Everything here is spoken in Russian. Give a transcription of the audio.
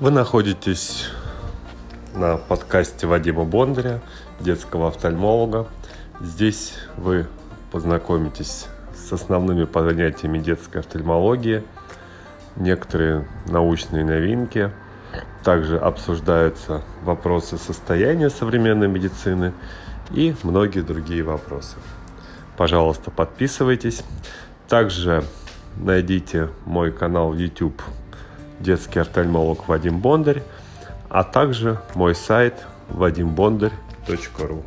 Вы находитесь на подкасте Вадима Бондаря, детского офтальмолога. Здесь вы познакомитесь с основными понятиями детской офтальмологии, некоторые научные новинки. Также обсуждаются вопросы состояния современной медицины и многие другие вопросы. Пожалуйста, подписывайтесь. Также найдите мой канал YouTube детский офтальмолог Вадим Бондарь, а также мой сайт vadimбондарь.ру.